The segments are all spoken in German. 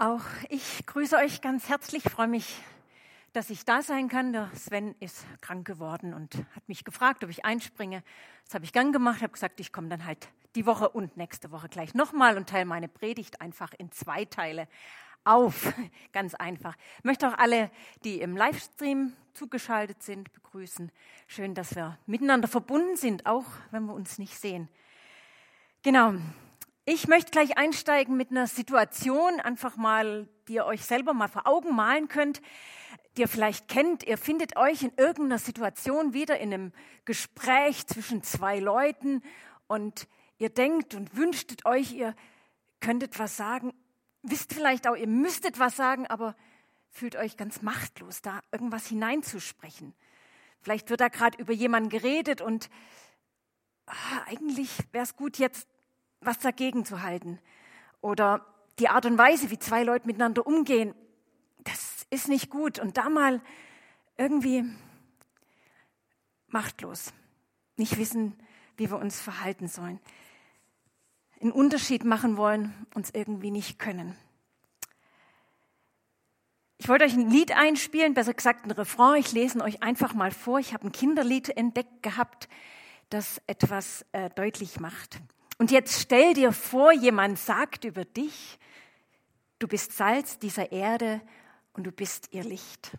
Auch ich grüße euch ganz herzlich, freue mich, dass ich da sein kann. Der Sven ist krank geworden und hat mich gefragt, ob ich einspringe. Das habe ich gern gemacht, habe gesagt, ich komme dann halt die Woche und nächste Woche gleich nochmal und teile meine Predigt einfach in zwei Teile auf. Ganz einfach. Ich möchte auch alle, die im Livestream zugeschaltet sind, begrüßen. Schön, dass wir miteinander verbunden sind, auch wenn wir uns nicht sehen. Genau. Ich möchte gleich einsteigen mit einer Situation, einfach mal, die ihr euch selber mal vor Augen malen könnt, die ihr vielleicht kennt. Ihr findet euch in irgendeiner Situation wieder in einem Gespräch zwischen zwei Leuten und ihr denkt und wünschtet euch, ihr könntet was sagen, wisst vielleicht auch, ihr müsstet was sagen, aber fühlt euch ganz machtlos, da irgendwas hineinzusprechen. Vielleicht wird da gerade über jemanden geredet und ah, eigentlich wäre es gut, jetzt was dagegen zu halten. Oder die Art und Weise, wie zwei Leute miteinander umgehen, das ist nicht gut. Und da mal irgendwie machtlos, nicht wissen, wie wir uns verhalten sollen, einen Unterschied machen wollen, uns irgendwie nicht können. Ich wollte euch ein Lied einspielen, besser gesagt ein Refrain. Ich lese euch einfach mal vor. Ich habe ein Kinderlied entdeckt gehabt, das etwas äh, deutlich macht. Und jetzt stell dir vor, jemand sagt über dich, du bist Salz dieser Erde und du bist ihr Licht.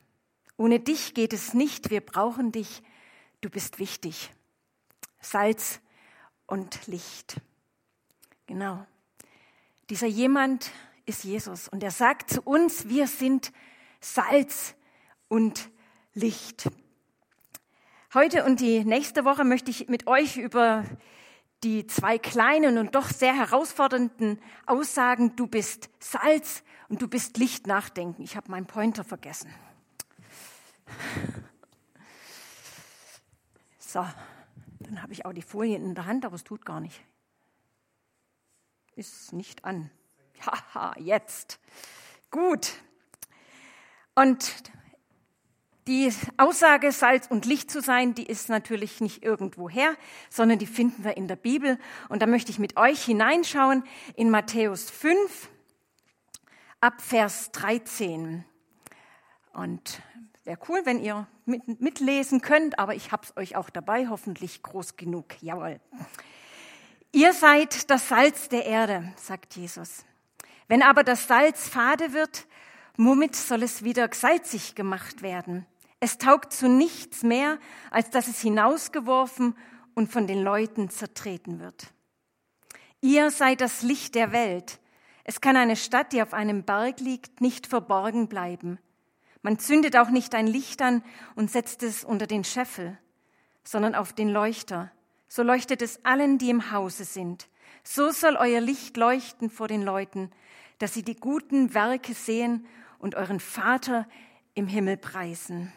Ohne dich geht es nicht, wir brauchen dich, du bist wichtig. Salz und Licht. Genau. Dieser jemand ist Jesus und er sagt zu uns, wir sind Salz und Licht. Heute und die nächste Woche möchte ich mit euch über die zwei kleinen und doch sehr herausfordernden Aussagen, du bist Salz und du bist Licht nachdenken. Ich habe meinen Pointer vergessen. So, dann habe ich auch die Folien in der Hand, aber es tut gar nicht. Ist nicht an. Haha, jetzt. Gut. Und die Aussage, Salz und Licht zu sein, die ist natürlich nicht irgendwoher, sondern die finden wir in der Bibel. Und da möchte ich mit euch hineinschauen in Matthäus 5 ab Vers 13. Und wäre cool, wenn ihr mit, mitlesen könnt, aber ich habe es euch auch dabei, hoffentlich groß genug. Jawohl. Ihr seid das Salz der Erde, sagt Jesus. Wenn aber das Salz fade wird, womit soll es wieder salzig gemacht werden? Es taugt zu nichts mehr, als dass es hinausgeworfen und von den Leuten zertreten wird. Ihr seid das Licht der Welt. Es kann eine Stadt, die auf einem Berg liegt, nicht verborgen bleiben. Man zündet auch nicht ein Licht an und setzt es unter den Scheffel, sondern auf den Leuchter. So leuchtet es allen, die im Hause sind. So soll euer Licht leuchten vor den Leuten, dass sie die guten Werke sehen und euren Vater im Himmel preisen.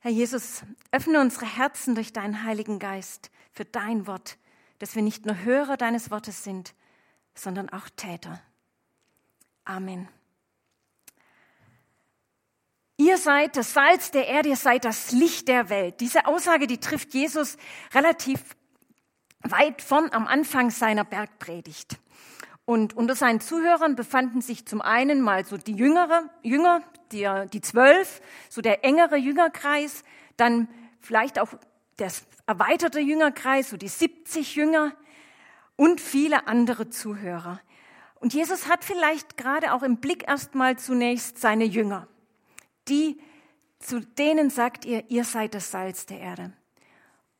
Herr Jesus, öffne unsere Herzen durch deinen Heiligen Geist für dein Wort, dass wir nicht nur Hörer deines Wortes sind, sondern auch Täter. Amen. Ihr seid das Salz der Erde, ihr seid das Licht der Welt. Diese Aussage, die trifft Jesus relativ weit vorn am Anfang seiner Bergpredigt. Und unter seinen Zuhörern befanden sich zum einen mal so die Jüngere, Jünger, die, die zwölf, so der engere Jüngerkreis, dann vielleicht auch der erweiterte Jüngerkreis, so die 70 Jünger und viele andere Zuhörer. Und Jesus hat vielleicht gerade auch im Blick erstmal zunächst seine Jünger. Die, zu denen sagt ihr, ihr seid das Salz der Erde.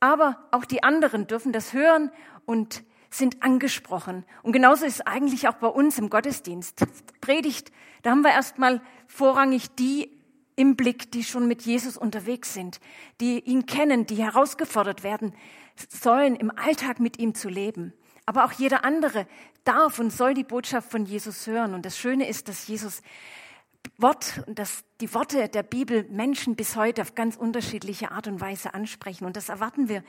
Aber auch die anderen dürfen das hören und sind angesprochen. Und genauso ist es eigentlich auch bei uns im Gottesdienst. Predigt, da haben wir erstmal vorrangig die im Blick, die schon mit Jesus unterwegs sind, die ihn kennen, die herausgefordert werden sollen, im Alltag mit ihm zu leben. Aber auch jeder andere darf und soll die Botschaft von Jesus hören. Und das Schöne ist, dass Jesus Wort, dass die Worte der Bibel Menschen bis heute auf ganz unterschiedliche Art und Weise ansprechen. Und das erwarten wir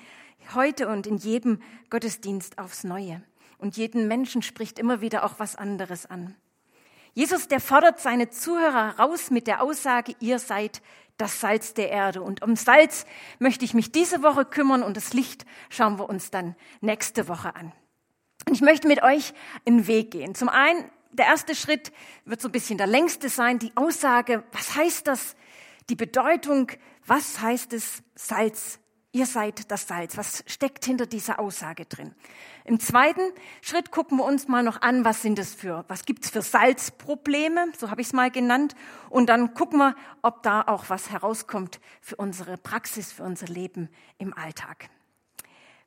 heute und in jedem Gottesdienst aufs Neue. Und jeden Menschen spricht immer wieder auch was anderes an. Jesus, der fordert seine Zuhörer heraus mit der Aussage, ihr seid das Salz der Erde. Und um Salz möchte ich mich diese Woche kümmern und das Licht schauen wir uns dann nächste Woche an. Und ich möchte mit euch einen Weg gehen. Zum einen, der erste Schritt wird so ein bisschen der längste sein, die Aussage, was heißt das, die Bedeutung, was heißt es, Salz Ihr seid das Salz. Was steckt hinter dieser Aussage drin? Im zweiten Schritt gucken wir uns mal noch an, was sind es für, was gibt's für Salzprobleme, so habe ich es mal genannt. Und dann gucken wir, ob da auch was herauskommt für unsere Praxis, für unser Leben im Alltag.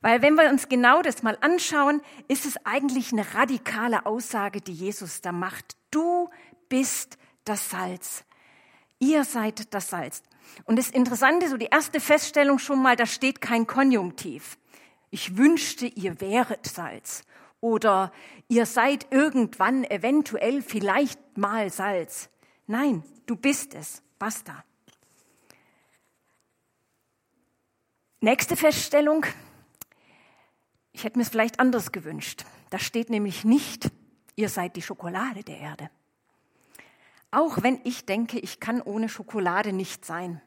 Weil wenn wir uns genau das mal anschauen, ist es eigentlich eine radikale Aussage, die Jesus da macht. Du bist das Salz. Ihr seid das Salz. Und das Interessante, so die erste Feststellung schon mal, da steht kein Konjunktiv. Ich wünschte, ihr wäret Salz. Oder ihr seid irgendwann eventuell vielleicht mal Salz. Nein, du bist es. Basta. Nächste Feststellung. Ich hätte mir es vielleicht anders gewünscht. Da steht nämlich nicht, ihr seid die Schokolade der Erde. Auch wenn ich denke, ich kann ohne Schokolade nicht sein.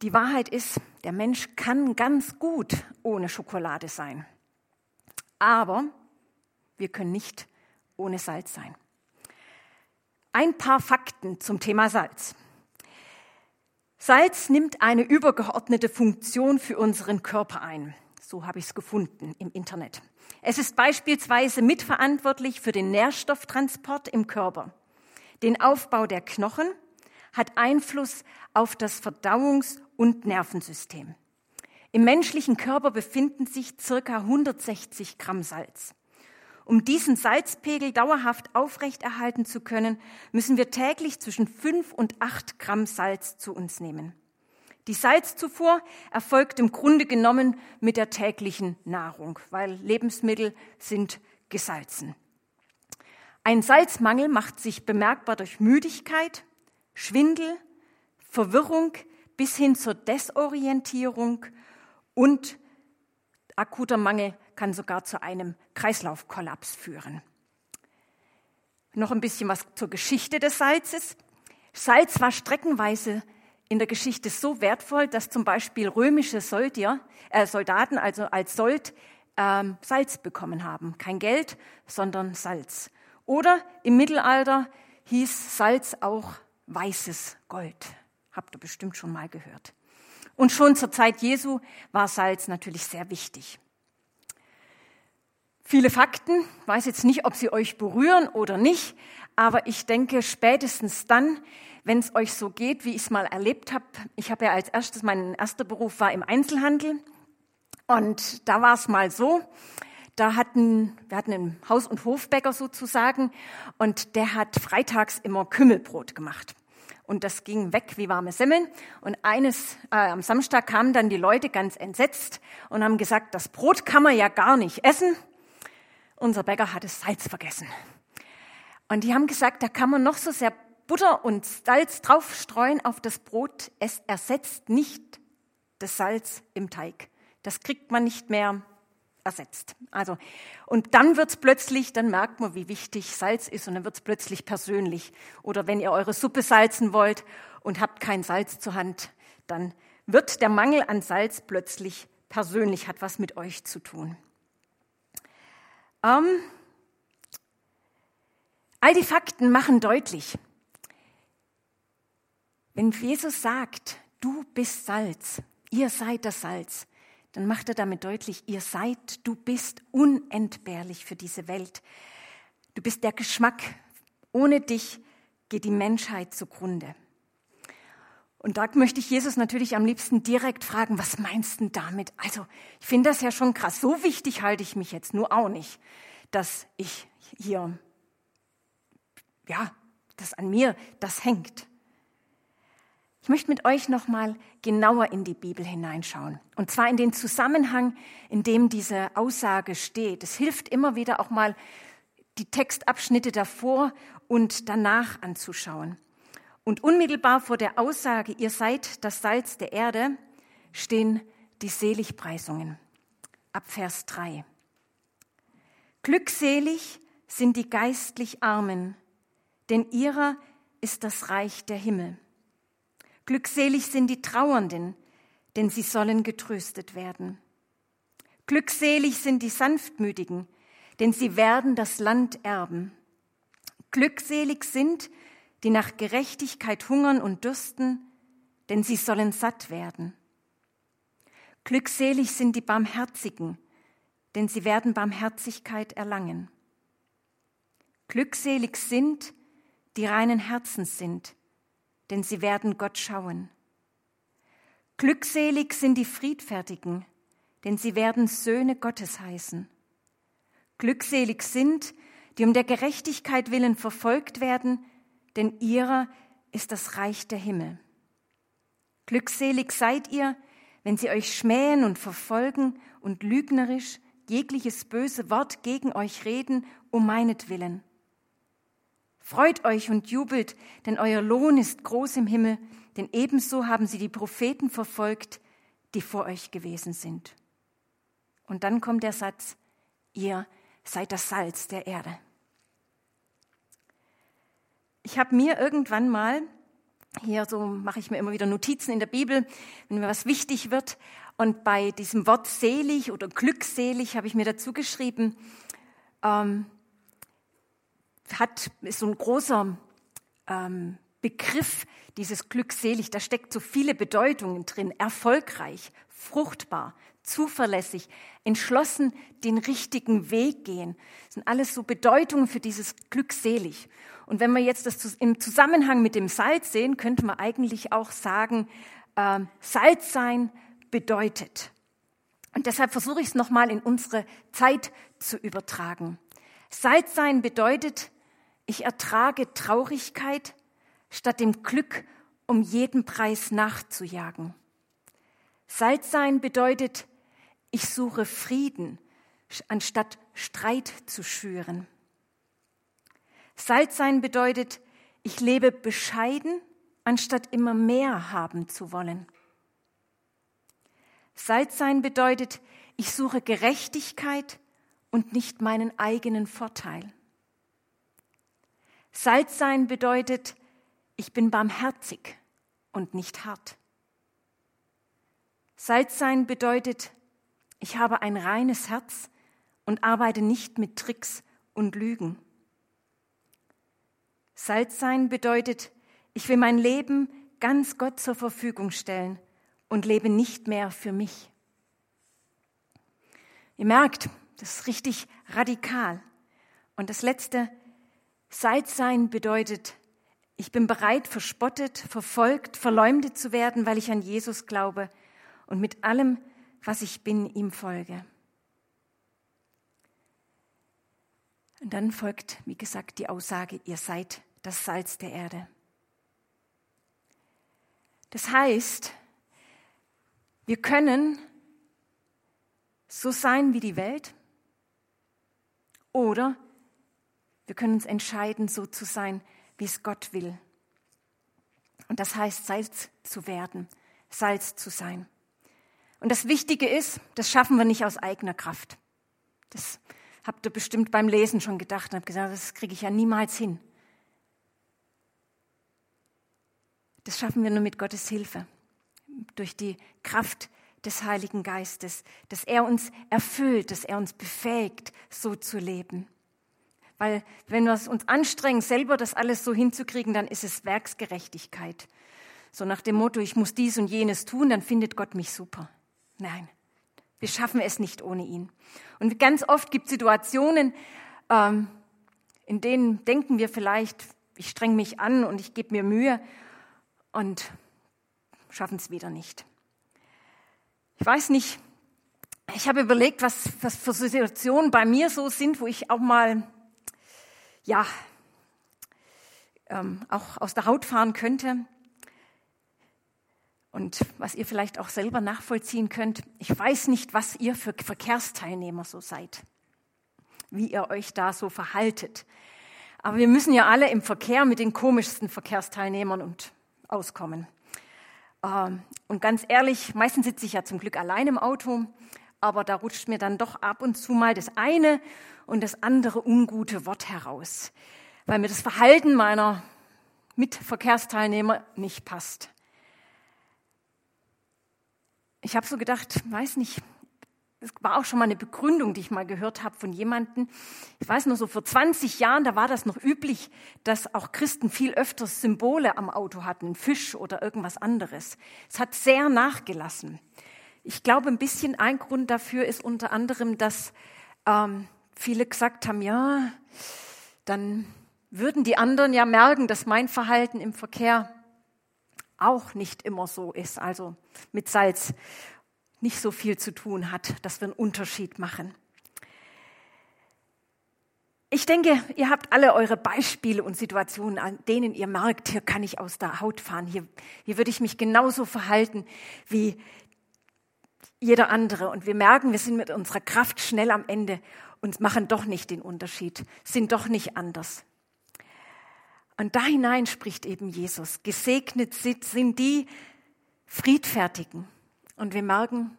Die Wahrheit ist, der Mensch kann ganz gut ohne Schokolade sein. Aber wir können nicht ohne Salz sein. Ein paar Fakten zum Thema Salz. Salz nimmt eine übergeordnete Funktion für unseren Körper ein. So habe ich es gefunden im Internet. Es ist beispielsweise mitverantwortlich für den Nährstofftransport im Körper den Aufbau der Knochen, hat Einfluss auf das Verdauungs- und Nervensystem. Im menschlichen Körper befinden sich circa 160 Gramm Salz. Um diesen Salzpegel dauerhaft aufrechterhalten zu können, müssen wir täglich zwischen 5 und 8 Gramm Salz zu uns nehmen. Die Salzzufuhr erfolgt im Grunde genommen mit der täglichen Nahrung, weil Lebensmittel sind gesalzen. Ein Salzmangel macht sich bemerkbar durch Müdigkeit, Schwindel, Verwirrung bis hin zur Desorientierung und akuter Mangel kann sogar zu einem Kreislaufkollaps führen. Noch ein bisschen was zur Geschichte des Salzes. Salz war streckenweise in der Geschichte so wertvoll, dass zum Beispiel römische Soldier, äh, Soldaten also als Sold ähm, Salz bekommen haben. Kein Geld, sondern Salz. Oder im Mittelalter hieß Salz auch weißes Gold. Habt ihr bestimmt schon mal gehört. Und schon zur Zeit Jesu war Salz natürlich sehr wichtig. Viele Fakten, weiß jetzt nicht, ob sie euch berühren oder nicht, aber ich denke spätestens dann, wenn es euch so geht, wie ich es mal erlebt habe. Ich habe ja als erstes, mein erster Beruf war im Einzelhandel und da war es mal so, da hatten, wir hatten einen Haus- und Hofbäcker sozusagen und der hat freitags immer Kümmelbrot gemacht. Und das ging weg wie warme Semmeln. Und eines, äh, am Samstag kamen dann die Leute ganz entsetzt und haben gesagt, das Brot kann man ja gar nicht essen. Unser Bäcker hat das Salz vergessen. Und die haben gesagt, da kann man noch so sehr Butter und Salz draufstreuen auf das Brot. Es ersetzt nicht das Salz im Teig. Das kriegt man nicht mehr ersetzt. Also, und dann wird's plötzlich, dann merkt man, wie wichtig Salz ist und dann wird's plötzlich persönlich. Oder wenn ihr eure Suppe salzen wollt und habt kein Salz zur Hand, dann wird der Mangel an Salz plötzlich persönlich, hat was mit euch zu tun. Ähm, all die Fakten machen deutlich, wenn Jesus sagt, du bist Salz, ihr seid das Salz, dann macht er damit deutlich, ihr seid, du bist unentbehrlich für diese Welt. Du bist der Geschmack. Ohne dich geht die Menschheit zugrunde. Und da möchte ich Jesus natürlich am liebsten direkt fragen, was meinst du damit? Also, ich finde das ja schon krass. So wichtig halte ich mich jetzt nur auch nicht, dass ich hier, ja, dass an mir das hängt. Ich möchte mit euch nochmal genauer in die Bibel hineinschauen. Und zwar in den Zusammenhang, in dem diese Aussage steht. Es hilft immer wieder auch mal, die Textabschnitte davor und danach anzuschauen. Und unmittelbar vor der Aussage, ihr seid das Salz der Erde, stehen die Seligpreisungen. Ab Vers 3. Glückselig sind die geistlich Armen, denn ihrer ist das Reich der Himmel. Glückselig sind die Trauernden, denn sie sollen getröstet werden. Glückselig sind die Sanftmütigen, denn sie werden das Land erben. Glückselig sind, die nach Gerechtigkeit hungern und dürsten, denn sie sollen satt werden. Glückselig sind die Barmherzigen, denn sie werden Barmherzigkeit erlangen. Glückselig sind, die reinen Herzens sind, denn sie werden Gott schauen. Glückselig sind die Friedfertigen, denn sie werden Söhne Gottes heißen. Glückselig sind, die um der Gerechtigkeit willen verfolgt werden, denn ihrer ist das Reich der Himmel. Glückselig seid ihr, wenn sie euch schmähen und verfolgen und lügnerisch jegliches böse Wort gegen euch reden, um meinetwillen. Freut euch und jubelt, denn euer Lohn ist groß im Himmel, denn ebenso haben sie die Propheten verfolgt, die vor euch gewesen sind. Und dann kommt der Satz, ihr seid das Salz der Erde. Ich habe mir irgendwann mal, hier so mache ich mir immer wieder Notizen in der Bibel, wenn mir was wichtig wird, und bei diesem Wort selig oder glückselig habe ich mir dazu geschrieben, ähm, hat, ist so ein großer ähm, Begriff, dieses glückselig, da steckt so viele Bedeutungen drin. Erfolgreich, fruchtbar, zuverlässig, entschlossen, den richtigen Weg gehen. Das sind alles so Bedeutungen für dieses glückselig. Und wenn wir jetzt das im Zusammenhang mit dem Salz sehen, könnte man eigentlich auch sagen, äh, Salz sein, bedeutet. Und deshalb versuche ich es nochmal in unsere Zeit zu übertragen. Salz sein bedeutet, ich ertrage Traurigkeit, statt dem Glück um jeden Preis nachzujagen. Salz sein bedeutet, ich suche Frieden, anstatt Streit zu schüren. Salz sein bedeutet, ich lebe bescheiden, anstatt immer mehr haben zu wollen. Salz sein bedeutet, ich suche Gerechtigkeit und nicht meinen eigenen Vorteil. Salz sein bedeutet, ich bin barmherzig und nicht hart. Salz sein bedeutet, ich habe ein reines Herz und arbeite nicht mit Tricks und Lügen. Salz sein bedeutet, ich will mein Leben ganz Gott zur Verfügung stellen und lebe nicht mehr für mich. Ihr merkt, das ist richtig radikal. Und das letzte, Salz sein bedeutet, ich bin bereit, verspottet, verfolgt, verleumdet zu werden, weil ich an Jesus glaube und mit allem, was ich bin, ihm folge. Und dann folgt, wie gesagt, die Aussage, ihr seid das Salz der Erde. Das heißt, wir können so sein wie die Welt oder wir können uns entscheiden, so zu sein, wie es Gott will. Und das heißt, Salz zu werden, Salz zu sein. Und das Wichtige ist, das schaffen wir nicht aus eigener Kraft. Das habt ihr bestimmt beim Lesen schon gedacht und habt gesagt, das kriege ich ja niemals hin. Das schaffen wir nur mit Gottes Hilfe durch die Kraft des Heiligen Geistes, dass er uns erfüllt, dass er uns befähigt, so zu leben. Weil wenn wir uns anstrengen, selber das alles so hinzukriegen, dann ist es Werksgerechtigkeit. So nach dem Motto, ich muss dies und jenes tun, dann findet Gott mich super. Nein, wir schaffen es nicht ohne ihn. Und ganz oft gibt es Situationen, ähm, in denen denken wir vielleicht, ich streng mich an und ich gebe mir Mühe und schaffen es wieder nicht. Ich weiß nicht, ich habe überlegt, was, was für Situationen bei mir so sind, wo ich auch mal, ja, ähm, auch aus der Haut fahren könnte. Und was ihr vielleicht auch selber nachvollziehen könnt. Ich weiß nicht, was ihr für Verkehrsteilnehmer so seid, wie ihr euch da so verhaltet. Aber wir müssen ja alle im Verkehr mit den komischsten Verkehrsteilnehmern und auskommen. Ähm, und ganz ehrlich, meistens sitze ich ja zum Glück allein im Auto, aber da rutscht mir dann doch ab und zu mal das eine und das andere ungute Wort heraus, weil mir das Verhalten meiner Mitverkehrsteilnehmer nicht passt. Ich habe so gedacht, weiß nicht, es war auch schon mal eine Begründung, die ich mal gehört habe von jemandem. Ich weiß nur so, vor 20 Jahren, da war das noch üblich, dass auch Christen viel öfter Symbole am Auto hatten, ein Fisch oder irgendwas anderes. Es hat sehr nachgelassen. Ich glaube, ein bisschen ein Grund dafür ist unter anderem, dass ähm, viele gesagt haben, ja, dann würden die anderen ja merken, dass mein Verhalten im Verkehr auch nicht immer so ist, also mit Salz nicht so viel zu tun hat, dass wir einen Unterschied machen. Ich denke, ihr habt alle eure Beispiele und Situationen, an denen ihr merkt, hier kann ich aus der Haut fahren, hier, hier würde ich mich genauso verhalten wie jeder andere. Und wir merken, wir sind mit unserer Kraft schnell am Ende und machen doch nicht den Unterschied, sind doch nicht anders. Und da hinein spricht eben Jesus. Gesegnet sind die Friedfertigen. Und wir merken,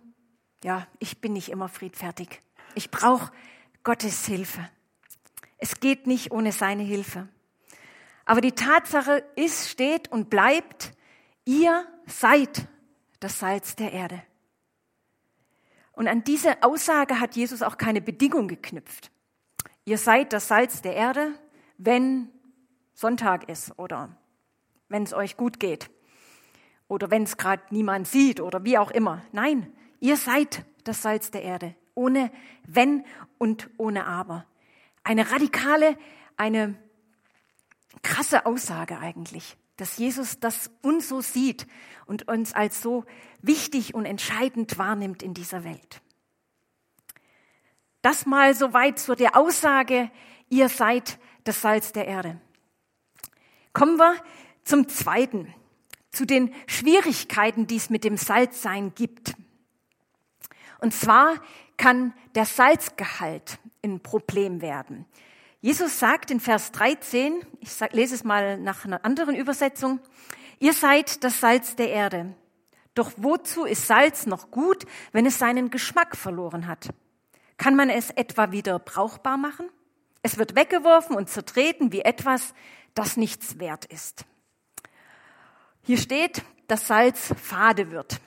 ja, ich bin nicht immer friedfertig. Ich brauche Gottes Hilfe. Es geht nicht ohne seine Hilfe. Aber die Tatsache ist, steht und bleibt, ihr seid das Salz der Erde. Und an diese Aussage hat Jesus auch keine Bedingung geknüpft. Ihr seid das Salz der Erde, wenn Sonntag ist oder wenn es euch gut geht oder wenn es gerade niemand sieht oder wie auch immer. Nein, ihr seid das Salz der Erde, ohne wenn und ohne aber. Eine radikale, eine krasse Aussage eigentlich, dass Jesus das uns so sieht und uns als so wichtig und entscheidend wahrnimmt in dieser Welt. Das mal soweit zu der Aussage, ihr seid das Salz der Erde. Kommen wir zum Zweiten, zu den Schwierigkeiten, die es mit dem Salzsein gibt. Und zwar kann der Salzgehalt ein Problem werden. Jesus sagt in Vers 13, ich lese es mal nach einer anderen Übersetzung, ihr seid das Salz der Erde. Doch wozu ist Salz noch gut, wenn es seinen Geschmack verloren hat? Kann man es etwa wieder brauchbar machen? Es wird weggeworfen und zertreten wie etwas, das nichts wert ist. Hier steht, dass Salz fade wird.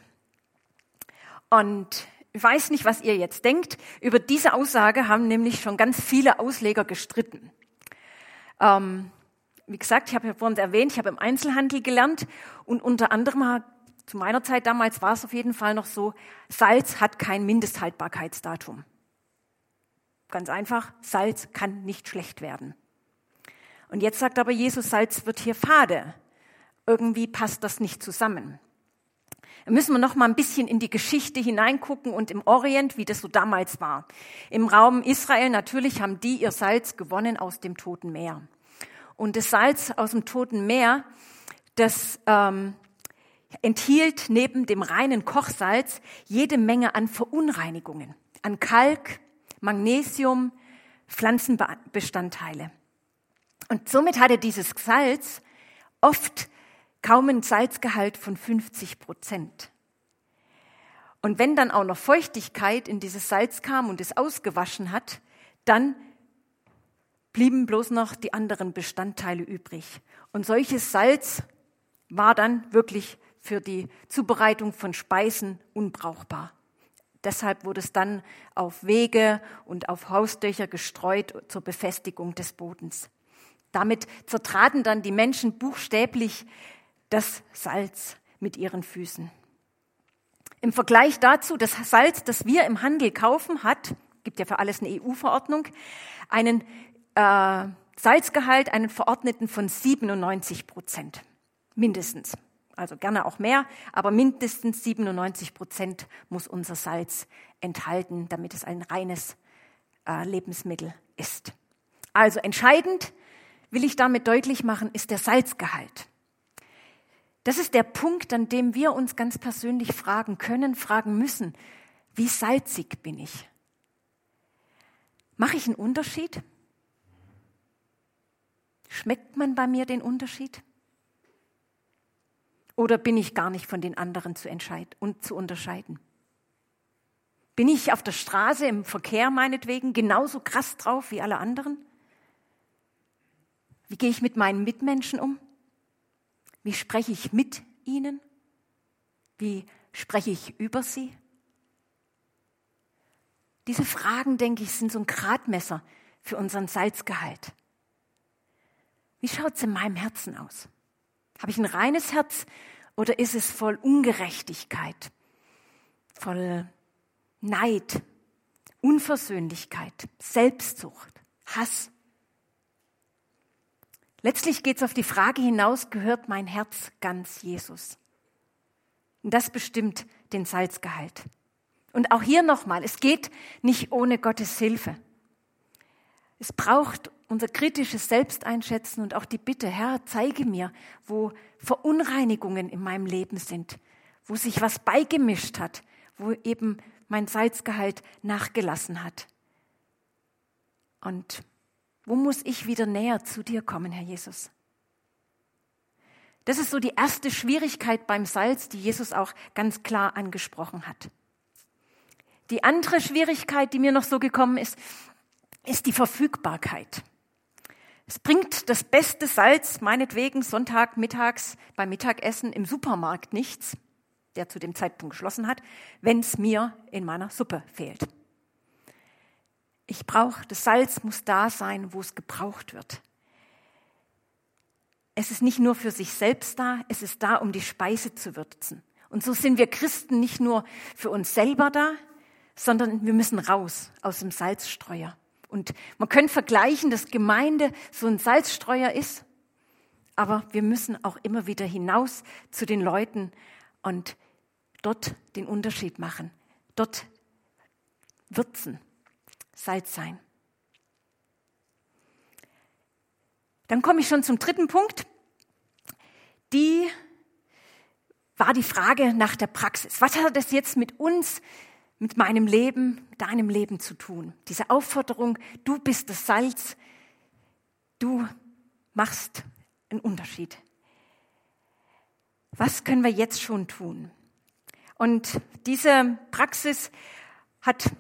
Und ich weiß nicht, was ihr jetzt denkt. Über diese Aussage haben nämlich schon ganz viele Ausleger gestritten. Ähm, wie gesagt, ich habe ja vorhin erwähnt, ich habe im Einzelhandel gelernt und unter anderem zu meiner Zeit damals war es auf jeden Fall noch so, Salz hat kein Mindesthaltbarkeitsdatum. Ganz einfach, Salz kann nicht schlecht werden. Und jetzt sagt aber Jesus, Salz wird hier fade. Irgendwie passt das nicht zusammen. Müssen wir noch mal ein bisschen in die Geschichte hineingucken und im Orient, wie das so damals war. Im Raum Israel natürlich haben die ihr Salz gewonnen aus dem Toten Meer. Und das Salz aus dem Toten Meer, das ähm, enthielt neben dem reinen Kochsalz jede Menge an Verunreinigungen, an Kalk, Magnesium, Pflanzenbestandteile. Und somit hatte dieses Salz oft kaum einen Salzgehalt von 50 Prozent. Und wenn dann auch noch Feuchtigkeit in dieses Salz kam und es ausgewaschen hat, dann blieben bloß noch die anderen Bestandteile übrig. Und solches Salz war dann wirklich für die Zubereitung von Speisen unbrauchbar. Deshalb wurde es dann auf Wege und auf Hausdächer gestreut zur Befestigung des Bodens. Damit zertraten dann die Menschen buchstäblich das Salz mit ihren Füßen. Im Vergleich dazu, das Salz, das wir im Handel kaufen, hat, gibt ja für alles eine EU-Verordnung, einen äh, Salzgehalt, einen verordneten von 97 Prozent. Mindestens. Also gerne auch mehr, aber mindestens 97 Prozent muss unser Salz enthalten, damit es ein reines äh, Lebensmittel ist. Also entscheidend, will ich damit deutlich machen, ist der Salzgehalt. Das ist der Punkt, an dem wir uns ganz persönlich fragen können, fragen müssen, wie salzig bin ich? Mache ich einen Unterschied? Schmeckt man bei mir den Unterschied? Oder bin ich gar nicht von den anderen zu, und zu unterscheiden? Bin ich auf der Straße im Verkehr meinetwegen genauso krass drauf wie alle anderen? Wie gehe ich mit meinen Mitmenschen um? Wie spreche ich mit ihnen? Wie spreche ich über sie? Diese Fragen, denke ich, sind so ein Gradmesser für unseren Salzgehalt. Wie schaut es in meinem Herzen aus? Habe ich ein reines Herz oder ist es voll Ungerechtigkeit, voll Neid, Unversöhnlichkeit, Selbstsucht, Hass? Letztlich geht es auf die Frage hinaus, gehört mein Herz ganz Jesus? Und das bestimmt den Salzgehalt. Und auch hier nochmal, es geht nicht ohne Gottes Hilfe. Es braucht unser kritisches Selbsteinschätzen und auch die Bitte, Herr, zeige mir, wo Verunreinigungen in meinem Leben sind, wo sich was beigemischt hat, wo eben mein Salzgehalt nachgelassen hat. Und wo muss ich wieder näher zu dir kommen, Herr Jesus? Das ist so die erste Schwierigkeit beim Salz, die Jesus auch ganz klar angesprochen hat. Die andere Schwierigkeit, die mir noch so gekommen ist, ist die Verfügbarkeit. Es bringt das beste Salz, meinetwegen Sonntag mittags beim Mittagessen im Supermarkt nichts, der zu dem Zeitpunkt geschlossen hat, wenn es mir in meiner Suppe fehlt. Ich brauche, das Salz muss da sein, wo es gebraucht wird. Es ist nicht nur für sich selbst da, es ist da, um die Speise zu würzen. Und so sind wir Christen nicht nur für uns selber da, sondern wir müssen raus aus dem Salzstreuer. Und man könnte vergleichen, dass Gemeinde so ein Salzstreuer ist, aber wir müssen auch immer wieder hinaus zu den Leuten und dort den Unterschied machen, dort würzen, Salz sein. Dann komme ich schon zum dritten Punkt. Die war die Frage nach der Praxis. Was hat das jetzt mit uns mit meinem Leben, deinem Leben zu tun. Diese Aufforderung, du bist das Salz, du machst einen Unterschied. Was können wir jetzt schon tun? Und diese Praxis hat,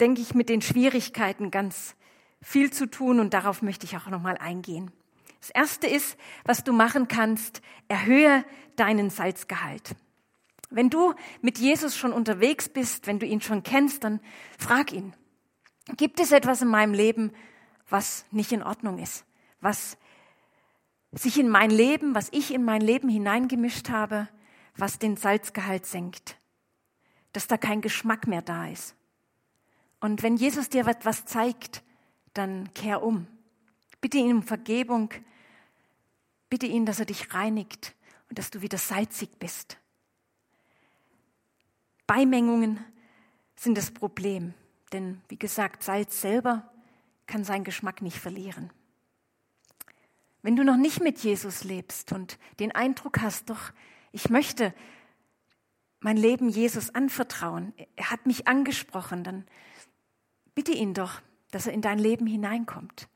denke ich, mit den Schwierigkeiten ganz viel zu tun und darauf möchte ich auch nochmal eingehen. Das erste ist, was du machen kannst, erhöhe deinen Salzgehalt. Wenn du mit Jesus schon unterwegs bist, wenn du ihn schon kennst, dann frag ihn, gibt es etwas in meinem Leben, was nicht in Ordnung ist, was sich in mein Leben, was ich in mein Leben hineingemischt habe, was den Salzgehalt senkt, dass da kein Geschmack mehr da ist. Und wenn Jesus dir etwas zeigt, dann kehr um. Bitte ihn um Vergebung, bitte ihn, dass er dich reinigt und dass du wieder salzig bist. Beimengungen sind das Problem. Denn wie gesagt, Salz selber kann seinen Geschmack nicht verlieren. Wenn du noch nicht mit Jesus lebst und den Eindruck hast, doch, ich möchte mein Leben Jesus anvertrauen, er hat mich angesprochen, dann bitte ihn doch, dass er in dein Leben hineinkommt.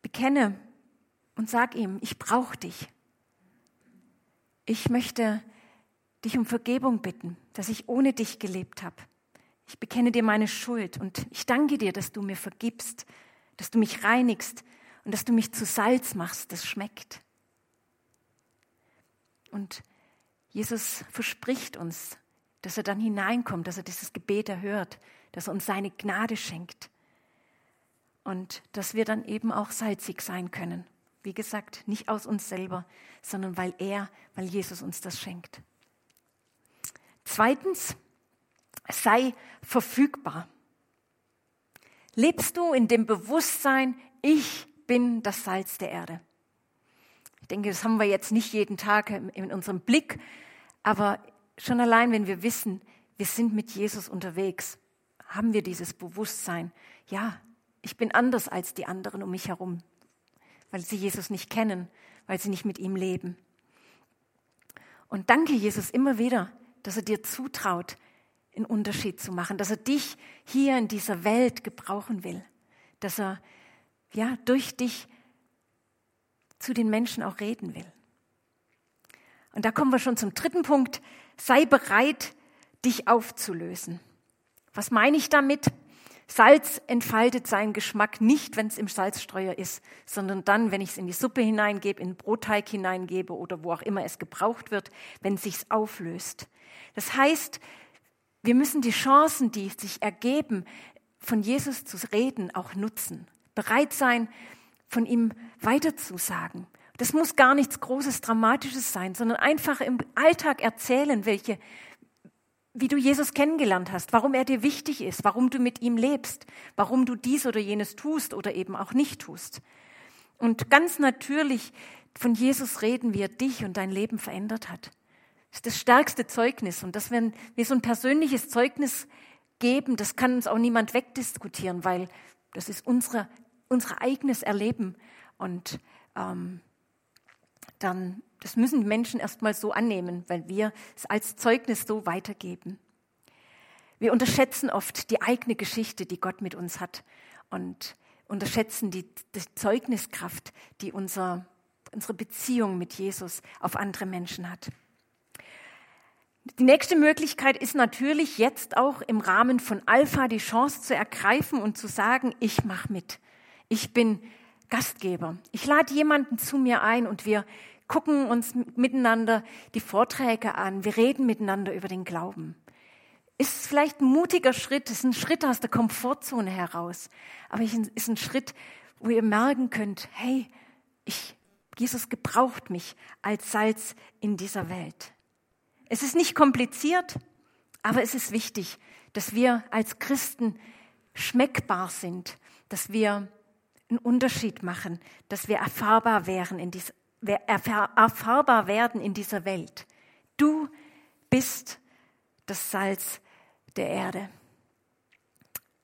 Bekenne und sag ihm, ich brauche dich. Ich möchte dich um Vergebung bitten, dass ich ohne dich gelebt habe. Ich bekenne dir meine Schuld und ich danke dir, dass du mir vergibst, dass du mich reinigst und dass du mich zu Salz machst, das schmeckt. Und Jesus verspricht uns, dass er dann hineinkommt, dass er dieses Gebet erhört, dass er uns seine Gnade schenkt und dass wir dann eben auch salzig sein können. Wie gesagt, nicht aus uns selber, sondern weil er, weil Jesus uns das schenkt. Zweitens, sei verfügbar. Lebst du in dem Bewusstsein, ich bin das Salz der Erde? Ich denke, das haben wir jetzt nicht jeden Tag in unserem Blick, aber schon allein, wenn wir wissen, wir sind mit Jesus unterwegs, haben wir dieses Bewusstsein, ja, ich bin anders als die anderen um mich herum, weil sie Jesus nicht kennen, weil sie nicht mit ihm leben. Und danke Jesus immer wieder, dass er dir zutraut, einen Unterschied zu machen, dass er dich hier in dieser Welt gebrauchen will, dass er ja durch dich zu den Menschen auch reden will. Und da kommen wir schon zum dritten Punkt. Sei bereit, dich aufzulösen. Was meine ich damit? Salz entfaltet seinen Geschmack nicht, wenn es im Salzstreuer ist, sondern dann, wenn ich es in die Suppe hineingebe, in den Brotteig hineingebe oder wo auch immer es gebraucht wird, wenn es sich auflöst. Das heißt, Wir müssen die Chancen, die sich ergeben, von Jesus zu reden, auch nutzen. Bereit sein, von ihm weiterzusagen. Das muss gar nichts Großes, Dramatisches sein, sondern einfach im Alltag erzählen, welche, wie du Jesus kennengelernt hast, warum er dir wichtig ist, warum du mit ihm lebst, warum du dies oder jenes tust oder eben auch nicht tust. Und ganz natürlich von Jesus reden, wie er dich und dein Leben verändert hat. Das ist das stärkste Zeugnis. Und dass wenn wir so ein persönliches Zeugnis geben, das kann uns auch niemand wegdiskutieren, weil das ist unsere, unser eigenes Erleben. Und ähm, dann, das müssen Menschen erstmal so annehmen, weil wir es als Zeugnis so weitergeben. Wir unterschätzen oft die eigene Geschichte, die Gott mit uns hat und unterschätzen die, die Zeugniskraft, die unser, unsere Beziehung mit Jesus auf andere Menschen hat. Die nächste Möglichkeit ist natürlich jetzt auch im Rahmen von Alpha die Chance zu ergreifen und zu sagen, ich mache mit. Ich bin Gastgeber. Ich lade jemanden zu mir ein und wir gucken uns miteinander die Vorträge an. Wir reden miteinander über den Glauben. Ist vielleicht ein mutiger Schritt, ist ein Schritt aus der Komfortzone heraus. Aber ist ein Schritt, wo ihr merken könnt, hey, ich, Jesus gebraucht mich als Salz in dieser Welt. Es ist nicht kompliziert, aber es ist wichtig, dass wir als Christen schmeckbar sind, dass wir einen Unterschied machen, dass wir erfahrbar, wären in dies, erfahrbar werden in dieser Welt. Du bist das Salz der Erde.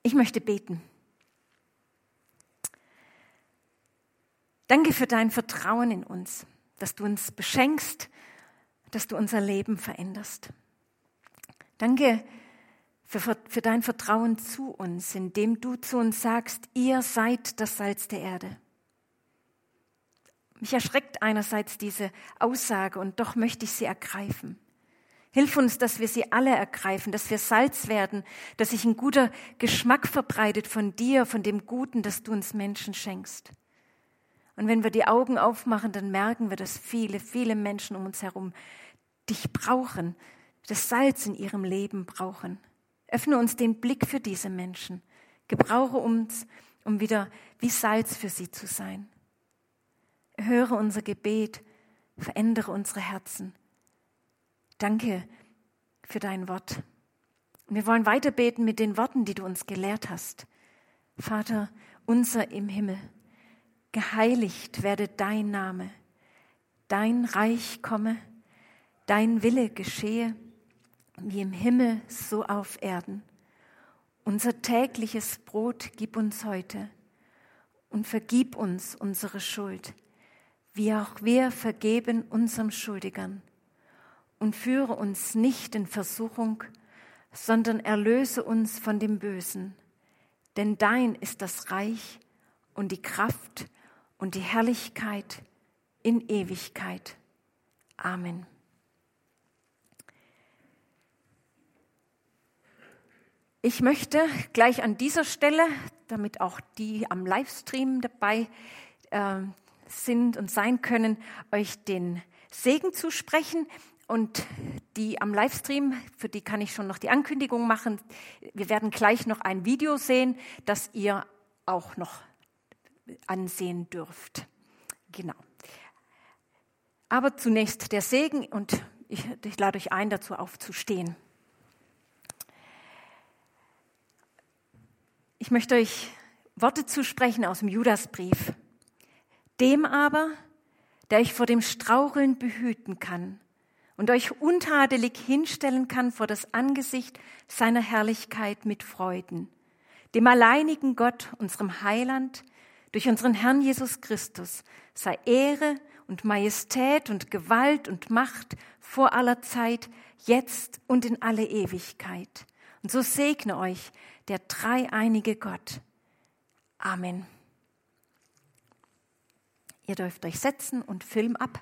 Ich möchte beten. Danke für dein Vertrauen in uns, dass du uns beschenkst dass du unser Leben veränderst. Danke für, für dein Vertrauen zu uns, indem du zu uns sagst, ihr seid das Salz der Erde. Mich erschreckt einerseits diese Aussage und doch möchte ich sie ergreifen. Hilf uns, dass wir sie alle ergreifen, dass wir Salz werden, dass sich ein guter Geschmack verbreitet von dir, von dem Guten, das du uns Menschen schenkst. Und wenn wir die Augen aufmachen, dann merken wir, dass viele, viele Menschen um uns herum dich brauchen, das Salz in ihrem Leben brauchen. Öffne uns den Blick für diese Menschen. Gebrauche uns, um wieder wie Salz für sie zu sein. Höre unser Gebet, verändere unsere Herzen. Danke für dein Wort. wir wollen weiter beten mit den Worten, die du uns gelehrt hast. Vater, unser im Himmel, geheiligt werde dein Name, dein Reich komme Dein Wille geschehe, wie im Himmel so auf Erden. Unser tägliches Brot gib uns heute und vergib uns unsere Schuld, wie auch wir vergeben unserem Schuldigern. Und führe uns nicht in Versuchung, sondern erlöse uns von dem Bösen. Denn dein ist das Reich und die Kraft und die Herrlichkeit in Ewigkeit. Amen. Ich möchte gleich an dieser Stelle, damit auch die am Livestream dabei äh, sind und sein können, euch den Segen zusprechen. Und die am Livestream, für die kann ich schon noch die Ankündigung machen. Wir werden gleich noch ein Video sehen, das ihr auch noch ansehen dürft. Genau. Aber zunächst der Segen und ich, ich lade euch ein, dazu aufzustehen. Ich möchte euch Worte zusprechen aus dem Judasbrief. Dem aber, der euch vor dem Straucheln behüten kann und euch untadelig hinstellen kann vor das Angesicht seiner Herrlichkeit mit Freuden, dem alleinigen Gott, unserem Heiland, durch unseren Herrn Jesus Christus, sei Ehre und Majestät und Gewalt und Macht vor aller Zeit, jetzt und in alle Ewigkeit. Und so segne euch der dreieinige Gott. Amen. Ihr dürft euch setzen und Film ab.